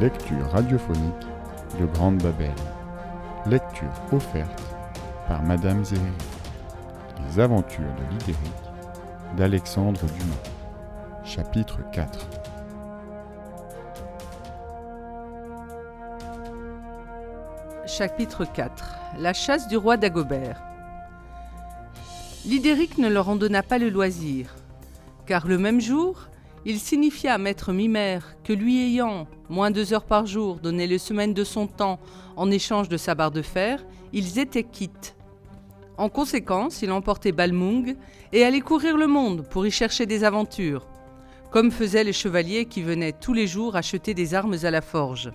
lecture radiophonique de Grande Babel. Lecture offerte par Madame Zéry. Les aventures de Lidéric d'Alexandre Dumas. Chapitre 4 Chapitre 4 La chasse du roi d'Agobert Lidéric ne leur en donna pas le loisir, car le même jour, il signifia à maître Mimère que lui ayant, moins deux heures par jour, donné le semaine de son temps en échange de sa barre de fer, ils étaient quittes. En conséquence, il emportait Balmung et allait courir le monde pour y chercher des aventures, comme faisaient les chevaliers qui venaient tous les jours acheter des armes à la forge.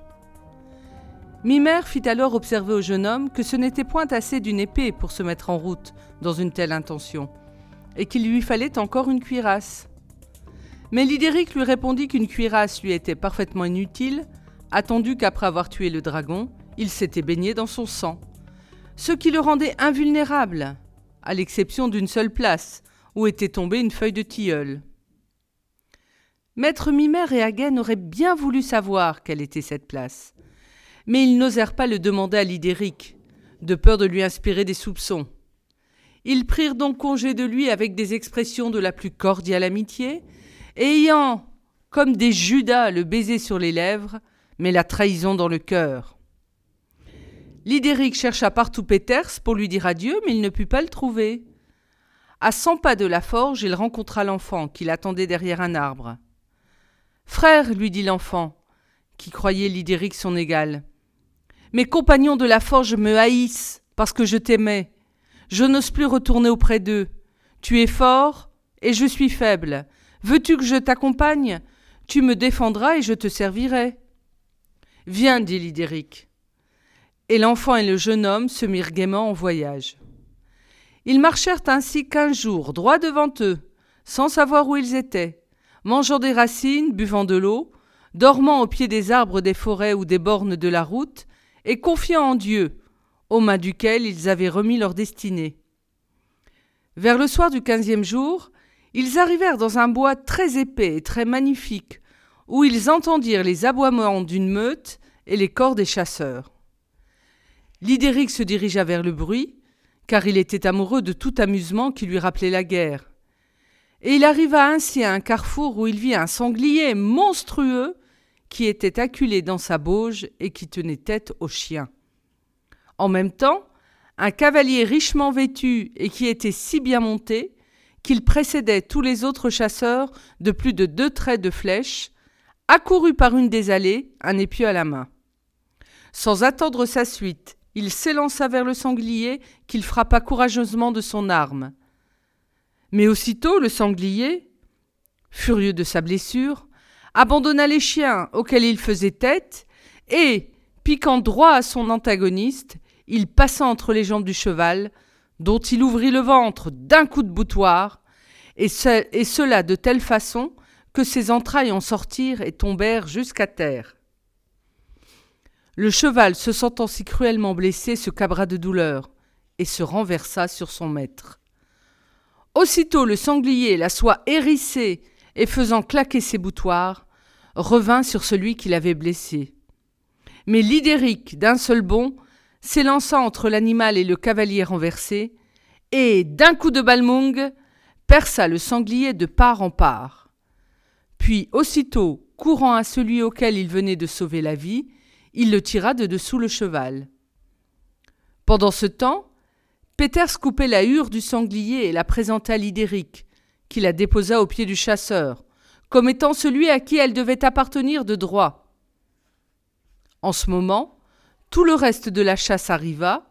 Mimère fit alors observer au jeune homme que ce n'était point assez d'une épée pour se mettre en route dans une telle intention, et qu'il lui fallait encore une cuirasse. Mais Lidéric lui répondit qu'une cuirasse lui était parfaitement inutile, attendu qu'après avoir tué le dragon, il s'était baigné dans son sang. Ce qui le rendait invulnérable, à l'exception d'une seule place, où était tombée une feuille de tilleul. Maître Mimère et Hagen auraient bien voulu savoir quelle était cette place, mais ils n'osèrent pas le demander à Lidéric, de peur de lui inspirer des soupçons. Ils prirent donc congé de lui avec des expressions de la plus cordiale amitié, ayant, comme des Judas, le baiser sur les lèvres, mais la trahison dans le cœur. Lidéric chercha partout Peters pour lui dire adieu, mais il ne put pas le trouver. À cent pas de la forge, il rencontra l'enfant qui l'attendait derrière un arbre. Frère, lui dit l'enfant, qui croyait Lidéric son égal, mes compagnons de la forge me haïssent parce que je t'aimais. Je n'ose plus retourner auprès d'eux. Tu es fort et je suis faible. Veux-tu que je t'accompagne? Tu me défendras et je te servirai. Viens, dit Lidéric. Et l'enfant et le jeune homme se mirent gaiement en voyage. Ils marchèrent ainsi quinze jours, droit devant eux, sans savoir où ils étaient, mangeant des racines, buvant de l'eau, dormant au pied des arbres des forêts ou des bornes de la route, et confiant en Dieu, aux mains duquel ils avaient remis leur destinée. Vers le soir du quinzième jour, ils arrivèrent dans un bois très épais et très magnifique, où ils entendirent les aboiements d'une meute et les corps des chasseurs. Lidéric se dirigea vers le bruit, car il était amoureux de tout amusement qui lui rappelait la guerre. Et il arriva ainsi à un carrefour où il vit un sanglier monstrueux qui était acculé dans sa bauge et qui tenait tête aux chiens. En même temps, un cavalier richement vêtu et qui était si bien monté qu'il précédait tous les autres chasseurs de plus de deux traits de flèche, accourut par une des allées, un épieu à la main. Sans attendre sa suite, il s'élança vers le sanglier qu'il frappa courageusement de son arme. Mais aussitôt le sanglier, furieux de sa blessure, abandonna les chiens auxquels il faisait tête, et, piquant droit à son antagoniste, il passa entre les jambes du cheval, dont il ouvrit le ventre d'un coup de boutoir, et, cela de telle façon que ses entrailles en sortirent et tombèrent jusqu'à terre. Le cheval, se sentant si cruellement blessé, se cabra de douleur et se renversa sur son maître. Aussitôt le sanglier, la soie hérissée et faisant claquer ses boutoirs, revint sur celui qui l'avait blessé. Mais Lidéric, d'un seul bond, s'élança entre l'animal et le cavalier renversé, et, d'un coup de balmung, perça le sanglier de part en part. Puis, aussitôt, courant à celui auquel il venait de sauver la vie, il le tira de dessous le cheval. Pendant ce temps, Peters coupait la hure du sanglier et la présenta à Lidéric, qui la déposa au pied du chasseur, comme étant celui à qui elle devait appartenir de droit. En ce moment, tout le reste de la chasse arriva,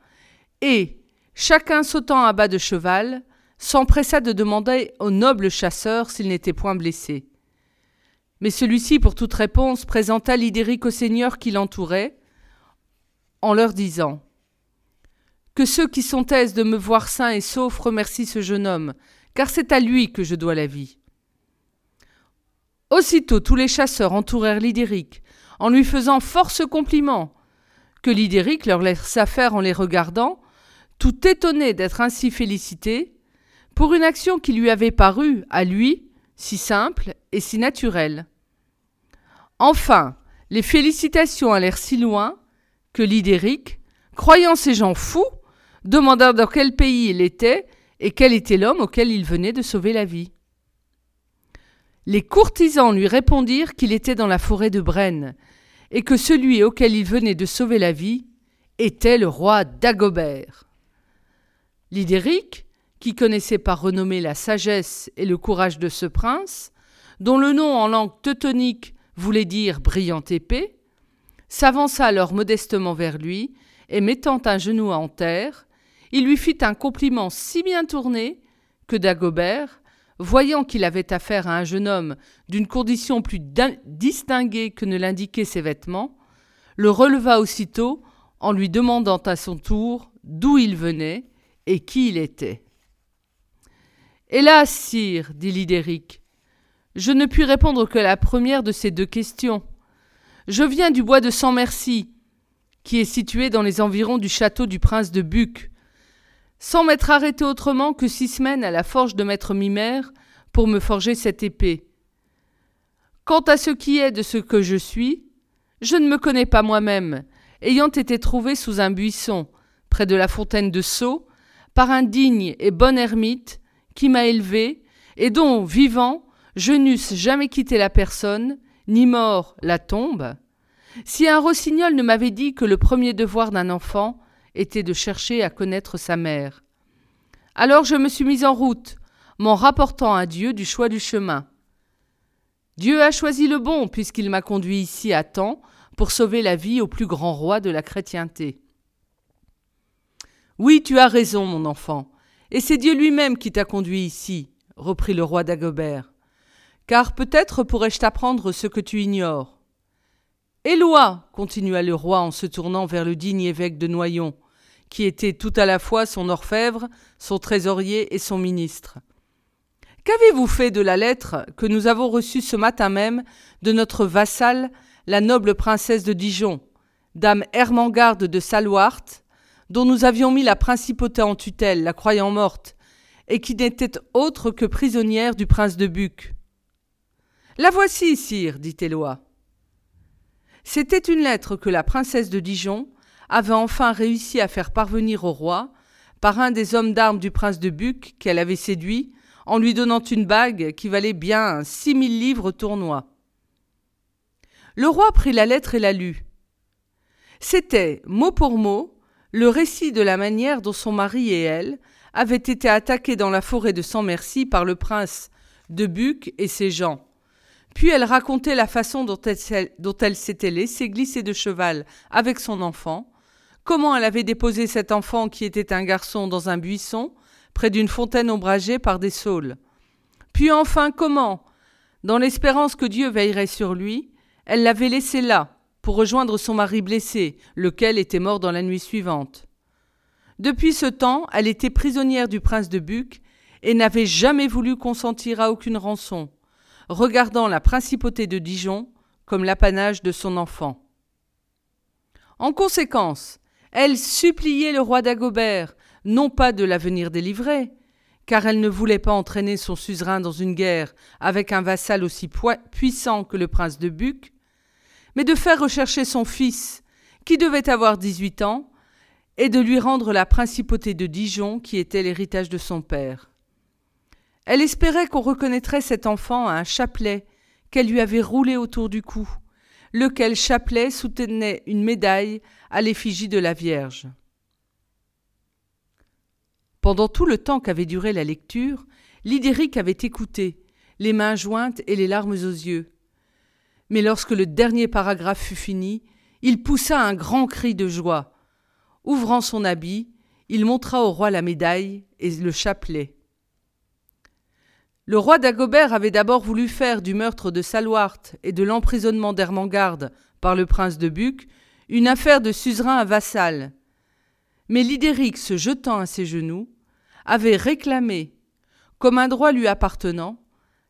et, chacun sautant à bas de cheval, s'empressa de demander au noble chasseur s'il n'était point blessé. Mais celui-ci, pour toute réponse, présenta Lidéric aux seigneurs qui l'entouraient, en leur disant Que ceux qui sont aises de me voir sain et sauf remercient ce jeune homme, car c'est à lui que je dois la vie. Aussitôt tous les chasseurs entourèrent Lidéric, en lui faisant force compliments, que Lidéric leur laissa faire en les regardant, tout étonné d'être ainsi félicité, pour une action qui lui avait paru, à lui, si simple et si naturelle. Enfin, Les félicitations allèrent si loin que Lidéric, croyant ces gens fous, demanda dans quel pays il était et quel était l'homme auquel il venait de sauver la vie. Les courtisans lui répondirent qu'il était dans la forêt de Brenne, et que celui auquel il venait de sauver la vie était le roi Dagobert. Lidéric, qui connaissait par renommée la sagesse et le courage de ce prince, dont le nom en langue teutonique voulait dire brillante épée, s'avança alors modestement vers lui, et mettant un genou en terre, il lui fit un compliment si bien tourné que Dagobert, voyant qu'il avait affaire à un jeune homme d'une condition plus distinguée que ne l'indiquaient ses vêtements, le releva aussitôt en lui demandant à son tour d'où il venait et qui il était. Hélas, sire, dit Lidéric, je ne puis répondre que la première de ces deux questions. Je viens du bois de Sans Merci, qui est situé dans les environs du château du prince de Buc, sans m'être arrêté autrement que six semaines à la forge de maître Mimère pour me forger cette épée. Quant à ce qui est de ce que je suis, je ne me connais pas moi-même, ayant été trouvé sous un buisson, près de la fontaine de Sceaux, par un digne et bon ermite qui m'a élevé, et dont, vivant, je n'eusse jamais quitté la personne, ni mort la tombe, si un rossignol ne m'avait dit que le premier devoir d'un enfant était de chercher à connaître sa mère. Alors je me suis mis en route, m'en rapportant à Dieu du choix du chemin. Dieu a choisi le bon, puisqu'il m'a conduit ici à temps pour sauver la vie au plus grand roi de la chrétienté. Oui, tu as raison, mon enfant, et c'est Dieu lui-même qui t'a conduit ici, reprit le roi d'Agobert. Car peut-être pourrais-je t'apprendre ce que tu ignores. Éloi, continua le roi en se tournant vers le digne évêque de Noyon, qui était tout à la fois son orfèvre, son trésorier et son ministre. Qu'avez-vous fait de la lettre que nous avons reçue ce matin même de notre vassale, la noble princesse de Dijon, dame Hermangarde de Salouart, dont nous avions mis la principauté en tutelle, la croyant morte, et qui n'était autre que prisonnière du prince de Buc? La voici, sire, dit Éloi. C'était une lettre que la princesse de Dijon avait enfin réussi à faire parvenir au roi par un des hommes d'armes du prince de Buc qu'elle avait séduit en lui donnant une bague qui valait bien six mille livres tournois. Le roi prit la lettre et la lut. C'était, mot pour mot, le récit de la manière dont son mari et elle avaient été attaqués dans la forêt de Sans Merci par le prince de Buc et ses gens, puis elle racontait la façon dont elle, s'était laissée glisser de cheval avec son enfant, comment elle avait déposé cet enfant qui était un garçon dans un buisson, près d'une fontaine ombragée par des saules? Puis enfin comment, dans l'espérance que Dieu veillerait sur lui, elle l'avait laissé là, pour rejoindre son mari blessé, lequel était mort dans la nuit suivante. Depuis ce temps, elle était prisonnière du prince de Buc et n'avait jamais voulu consentir à aucune rançon regardant la principauté de Dijon comme l'apanage de son enfant. En conséquence, elle suppliait le roi d'Agobert, non pas de la venir délivrer, car elle ne voulait pas entraîner son suzerain dans une guerre avec un vassal aussi puissant que le prince de Buc, mais de faire rechercher son fils, qui devait avoir dix-huit ans, et de lui rendre la principauté de Dijon qui était l'héritage de son père. Elle espérait qu'on reconnaîtrait cet enfant à un chapelet qu'elle lui avait roulé autour du cou, lequel chapelet soutenait une médaille à l'effigie de la Vierge. Pendant tout le temps qu'avait duré la lecture, Lidéric avait écouté, les mains jointes et les larmes aux yeux. Mais lorsque le dernier paragraphe fut fini, il poussa un grand cri de joie. Ouvrant son habit, il montra au roi la médaille et le chapelet. Le roi d'Agobert avait d'abord voulu faire du meurtre de Salouart et de l'emprisonnement d'Hermangarde par le prince de Buc une affaire de suzerain à vassal. Mais Lidéric, se jetant à ses genoux, avait réclamé, comme un droit lui appartenant,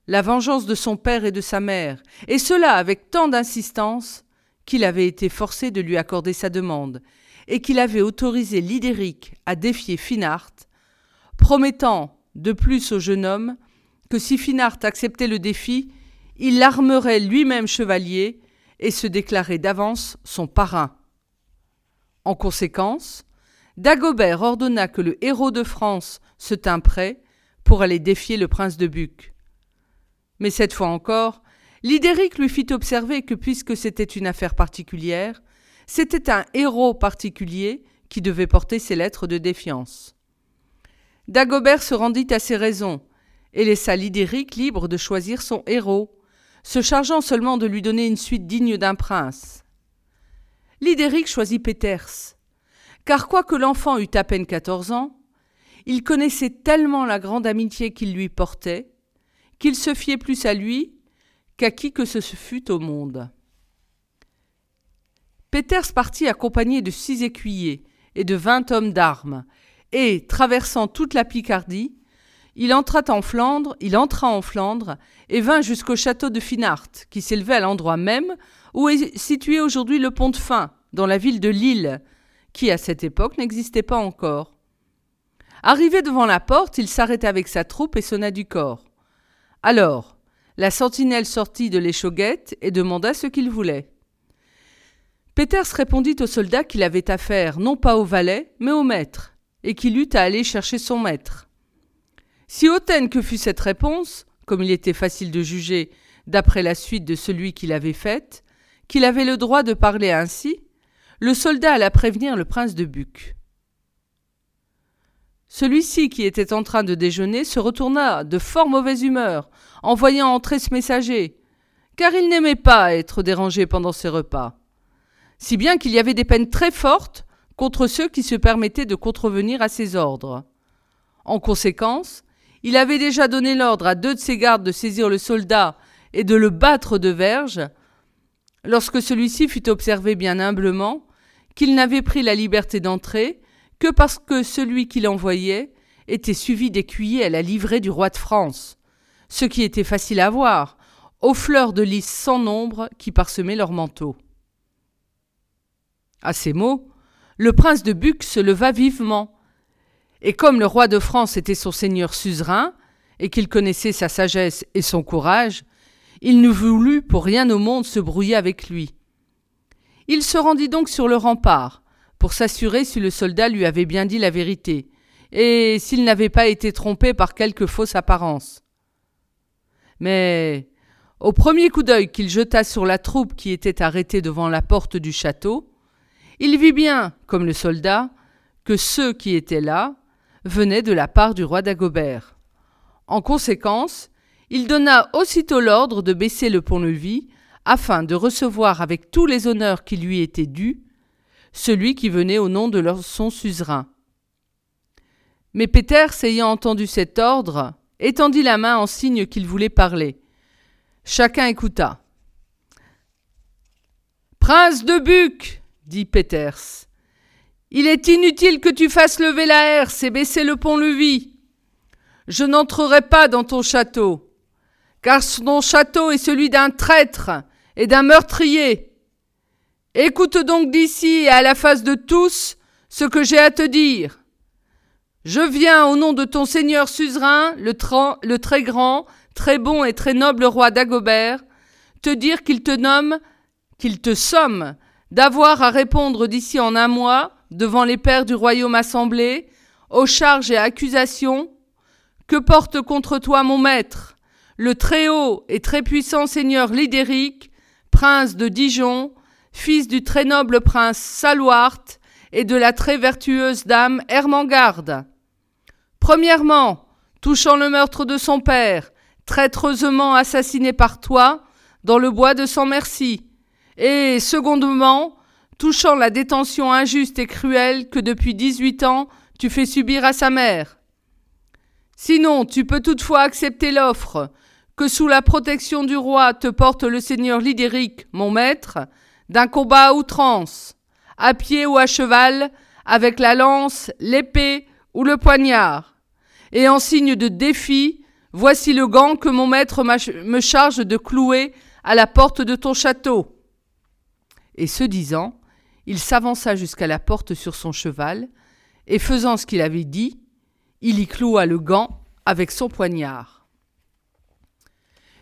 la vengeance de son père et de sa mère, et cela avec tant d'insistance qu'il avait été forcé de lui accorder sa demande, et qu'il avait autorisé Lidéric à défier Finart, promettant, de plus au jeune homme, que si Finart acceptait le défi, il l'armerait lui-même chevalier et se déclarer d'avance son parrain. En conséquence, Dagobert ordonna que le héros de France se tint prêt pour aller défier le prince de Buc. Mais cette fois encore, Lidéric lui fit observer que puisque c'était une affaire particulière, c'était un héros particulier qui devait porter ses lettres de défiance. Dagobert se rendit à ses raisons et laissa Lidéric libre de choisir son héros, se chargeant seulement de lui donner une suite digne d'un prince. Lidéric choisit Péters, car quoique l'enfant eût à peine quatorze ans, il connaissait tellement la grande amitié qu'il lui portait, qu'il se fiait plus à lui qu'à qui que ce fût au monde. Peters partit accompagné de six écuyers et de vingt hommes d'armes, et, traversant toute la Picardie, il entra en Flandre, il entra en Flandre et vint jusqu'au château de Finart, qui s'élevait à l'endroit même où est situé aujourd'hui le pont de Fin, dans la ville de Lille, qui à cette époque n'existait pas encore. Arrivé devant la porte, il s'arrêta avec sa troupe et sonna du corps. Alors, la sentinelle sortit de l'échauguette et demanda ce qu'il voulait. Peters répondit au soldat qu'il avait affaire non pas au valet, mais au maître, et qu'il eut à aller chercher son maître. Si hautaine que fût cette réponse, comme il était facile de juger d'après la suite de celui qui l'avait faite, qu'il avait le droit de parler ainsi, le soldat alla prévenir le prince de Buc. Celui-ci, qui était en train de déjeuner, se retourna de fort mauvaise humeur en voyant entrer ce messager, car il n'aimait pas être dérangé pendant ses repas. Si bien qu'il y avait des peines très fortes contre ceux qui se permettaient de contrevenir à ses ordres. En conséquence, il avait déjà donné l'ordre à deux de ses gardes de saisir le soldat et de le battre de verge, lorsque celui-ci fut observé bien humblement qu'il n'avait pris la liberté d'entrer que parce que celui qui l'envoyait était suivi d'écuyers à la livrée du roi de France, ce qui était facile à voir, aux fleurs de lys sans nombre qui parsemaient leurs manteaux. À ces mots, le prince de Buc se leva vivement, et comme le roi de France était son seigneur suzerain, et qu'il connaissait sa sagesse et son courage, il ne voulut pour rien au monde se brouiller avec lui. Il se rendit donc sur le rempart, pour s'assurer si le soldat lui avait bien dit la vérité, et s'il n'avait pas été trompé par quelque fausse apparence. Mais, au premier coup d'œil qu'il jeta sur la troupe qui était arrêtée devant la porte du château, il vit bien, comme le soldat, que ceux qui étaient là venaient de la part du roi d'Agobert. En conséquence, il donna aussitôt l'ordre de baisser le pont-levis afin de recevoir avec tous les honneurs qui lui étaient dus celui qui venait au nom de son suzerain. Mais Peters, ayant entendu cet ordre, étendit la main en signe qu'il voulait parler. Chacun écouta. Prince de Buc, dit Peters, il est inutile que tu fasses lever la herse et baisser le pont-levis. Je n'entrerai pas dans ton château, car ton château est celui d'un traître et d'un meurtrier. Écoute donc d'ici et à la face de tous ce que j'ai à te dire. Je viens au nom de ton seigneur suzerain, le, le très grand, très bon et très noble roi d'Agobert, te dire qu'il te nomme, qu'il te somme d'avoir à répondre d'ici en un mois, devant les pères du royaume assemblés, aux charges et accusations que porte contre toi mon maître, le très haut et très puissant seigneur Lidéric, prince de Dijon, fils du très noble prince Salouart et de la très vertueuse dame Hermangarde. Premièrement, touchant le meurtre de son père, traîtreusement assassiné par toi, dans le bois de Sans Merci, et secondement, touchant la détention injuste et cruelle que depuis dix-huit ans tu fais subir à sa mère. Sinon, tu peux toutefois accepter l'offre que sous la protection du roi te porte le seigneur Lidéric, mon maître, d'un combat à outrance, à pied ou à cheval, avec la lance, l'épée ou le poignard. Et en signe de défi, voici le gant que mon maître me charge de clouer à la porte de ton château. Et ce disant, il s'avança jusqu'à la porte sur son cheval, et faisant ce qu'il avait dit, il y cloua le gant avec son poignard.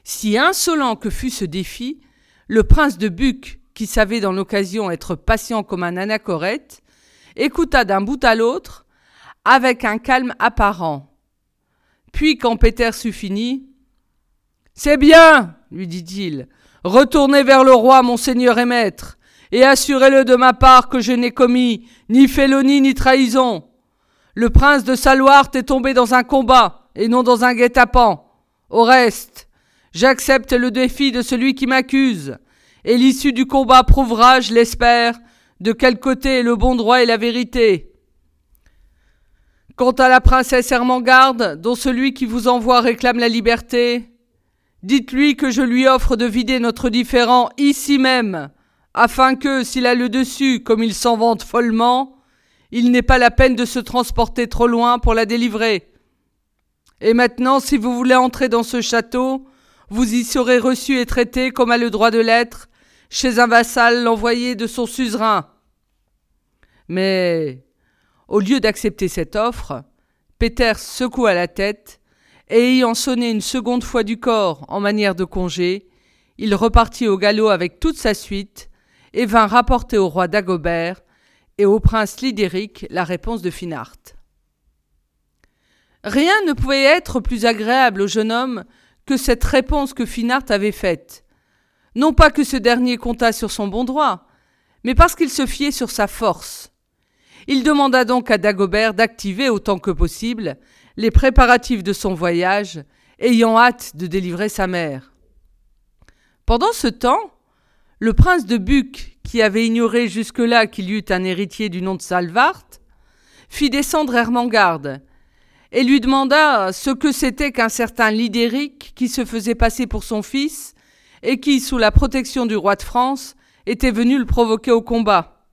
Si insolent que fût ce défi, le prince de Buc, qui savait dans l'occasion être patient comme un anachorète, écouta d'un bout à l'autre, avec un calme apparent. Puis, quand Péter eut fini, C'est bien, lui dit-il, retournez vers le roi, mon seigneur et maître, et assurez-le de ma part que je n'ai commis ni félonie ni trahison. Le prince de Salouart est tombé dans un combat, et non dans un guet-apens. Au reste, j'accepte le défi de celui qui m'accuse, et l'issue du combat prouvera, je l'espère, de quel côté est le bon droit et la vérité. Quant à la princesse Hermangarde, dont celui qui vous envoie réclame la liberté, dites-lui que je lui offre de vider notre différend ici même, afin que, s'il a le dessus, comme il s'en vante follement, il n'est pas la peine de se transporter trop loin pour la délivrer. Et maintenant, si vous voulez entrer dans ce château, vous y serez reçu et traité comme a le droit de l'être, chez un vassal l'envoyé de son suzerain. Mais, au lieu d'accepter cette offre, Peter secoua la tête, et ayant sonné une seconde fois du corps en manière de congé, il repartit au galop avec toute sa suite, et vint rapporter au roi Dagobert et au prince Lidéric la réponse de Finart. Rien ne pouvait être plus agréable au jeune homme que cette réponse que Finart avait faite. Non pas que ce dernier comptât sur son bon droit, mais parce qu'il se fiait sur sa force. Il demanda donc à Dagobert d'activer autant que possible les préparatifs de son voyage, ayant hâte de délivrer sa mère. Pendant ce temps, le prince de Buc, qui avait ignoré jusque-là qu'il y eût un héritier du nom de Salvart, fit descendre Hermangarde et lui demanda ce que c'était qu'un certain Lidéric qui se faisait passer pour son fils et qui, sous la protection du roi de France, était venu le provoquer au combat.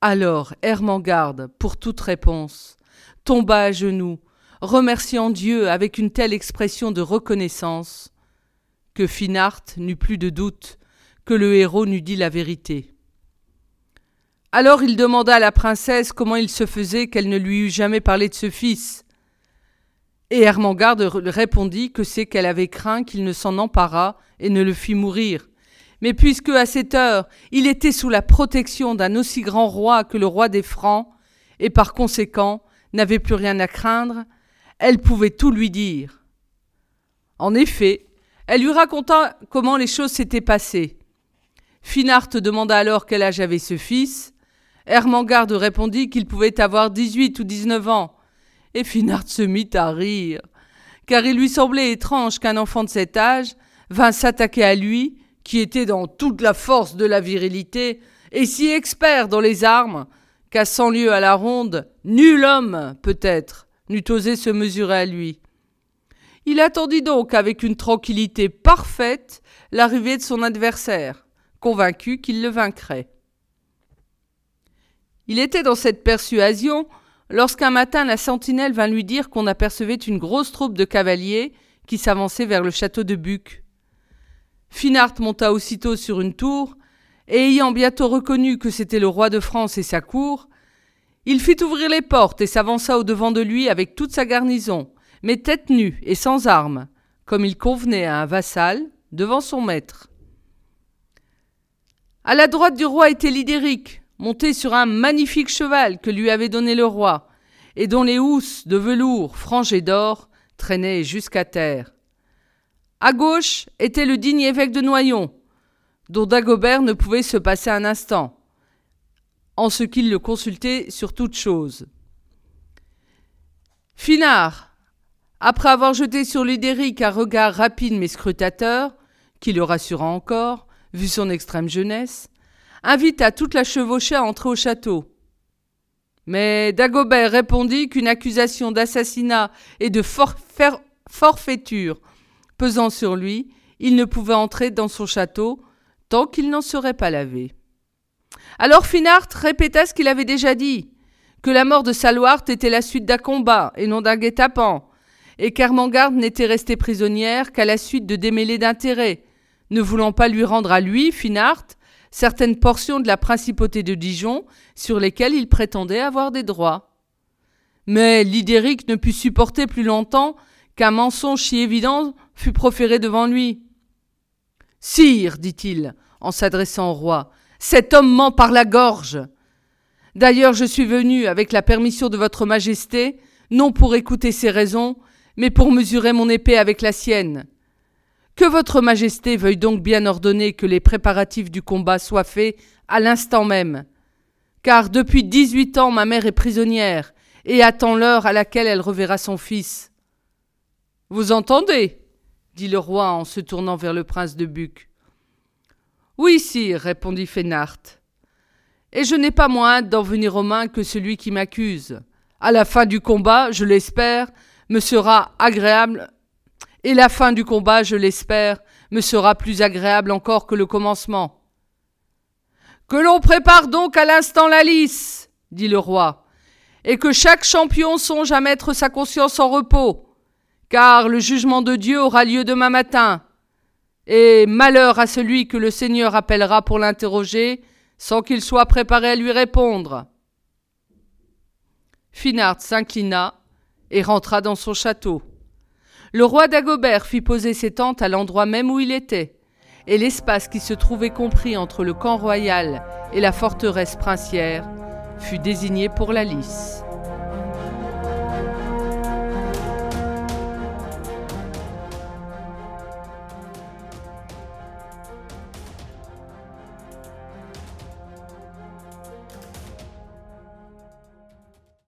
Alors Hermangarde, pour toute réponse, tomba à genoux, remerciant Dieu avec une telle expression de reconnaissance que Finart n'eut plus de doute que le héros n'eût dit la vérité. Alors il demanda à la princesse comment il se faisait qu'elle ne lui eût jamais parlé de ce fils. Et Hermangarde répondit que c'est qu'elle avait craint qu'il ne s'en emparât et ne le fît mourir. Mais puisque à cette heure il était sous la protection d'un aussi grand roi que le roi des Francs, et par conséquent n'avait plus rien à craindre, elle pouvait tout lui dire. En effet, elle lui raconta comment les choses s'étaient passées. Finart demanda alors quel âge avait ce fils. Hermangarde répondit qu'il pouvait avoir dix-huit ou dix-neuf ans. Et Finart se mit à rire, car il lui semblait étrange qu'un enfant de cet âge vînt s'attaquer à lui, qui était dans toute la force de la virilité, et si expert dans les armes, qu'à cent lieues à la ronde, nul homme, peut-être, n'eût osé se mesurer à lui. Il attendit donc avec une tranquillité parfaite l'arrivée de son adversaire, convaincu qu'il le vaincrait. Il était dans cette persuasion lorsqu'un matin la sentinelle vint lui dire qu'on apercevait une grosse troupe de cavaliers qui s'avançait vers le château de Buc. Finart monta aussitôt sur une tour, et ayant bientôt reconnu que c'était le roi de France et sa cour, il fit ouvrir les portes et s'avança au devant de lui avec toute sa garnison, mais tête nue et sans armes, comme il convenait à un vassal devant son maître. À la droite du roi était Lidéric, monté sur un magnifique cheval que lui avait donné le roi, et dont les housses de velours frangées d'or traînaient jusqu'à terre. À gauche était le digne évêque de Noyon, dont Dagobert ne pouvait se passer un instant, en ce qu'il le consultait sur toute chose. Finard, après avoir jeté sur Lidéric un regard rapide mais scrutateur, qui le rassura encore, vu son extrême jeunesse, invita toute la chevauchée à entrer au château. Mais Dagobert répondit qu'une accusation d'assassinat et de forfaiture pesant sur lui, il ne pouvait entrer dans son château tant qu'il n'en serait pas lavé. Alors Finart répéta ce qu'il avait déjà dit, que la mort de Salouart était la suite d'un combat et non d'un guet-apens, et qu'Hermangarde n'était restée prisonnière qu'à la suite de démêlés d'intérêts, ne voulant pas lui rendre à lui, Finart, certaines portions de la principauté de Dijon sur lesquelles il prétendait avoir des droits. Mais Lidéric ne put supporter plus longtemps qu'un mensonge si évident fût proféré devant lui. Sire, dit-il, en s'adressant au roi, cet homme ment par la gorge. D'ailleurs, je suis venu, avec la permission de votre majesté, non pour écouter ses raisons, mais pour mesurer mon épée avec la sienne. Que votre majesté veuille donc bien ordonner que les préparatifs du combat soient faits à l'instant même. Car depuis dix-huit ans ma mère est prisonnière, et attend l'heure à laquelle elle reverra son fils. Vous entendez? dit le roi en se tournant vers le prince de Buc. Oui, sire, répondit Fénart. Et je n'ai pas moins hâte d'en venir aux mains que celui qui m'accuse. À la fin du combat, je l'espère, me sera agréable, et la fin du combat, je l'espère, me sera plus agréable encore que le commencement. Que l'on prépare donc à l'instant la lice, dit le roi, et que chaque champion songe à mettre sa conscience en repos, car le jugement de Dieu aura lieu demain matin. Et malheur à celui que le Seigneur appellera pour l'interroger, sans qu'il soit préparé à lui répondre. Finard s'inclina et rentra dans son château. Le roi d'Agobert fit poser ses tentes à l'endroit même où il était, et l'espace qui se trouvait compris entre le camp royal et la forteresse princière fut désigné pour la lice.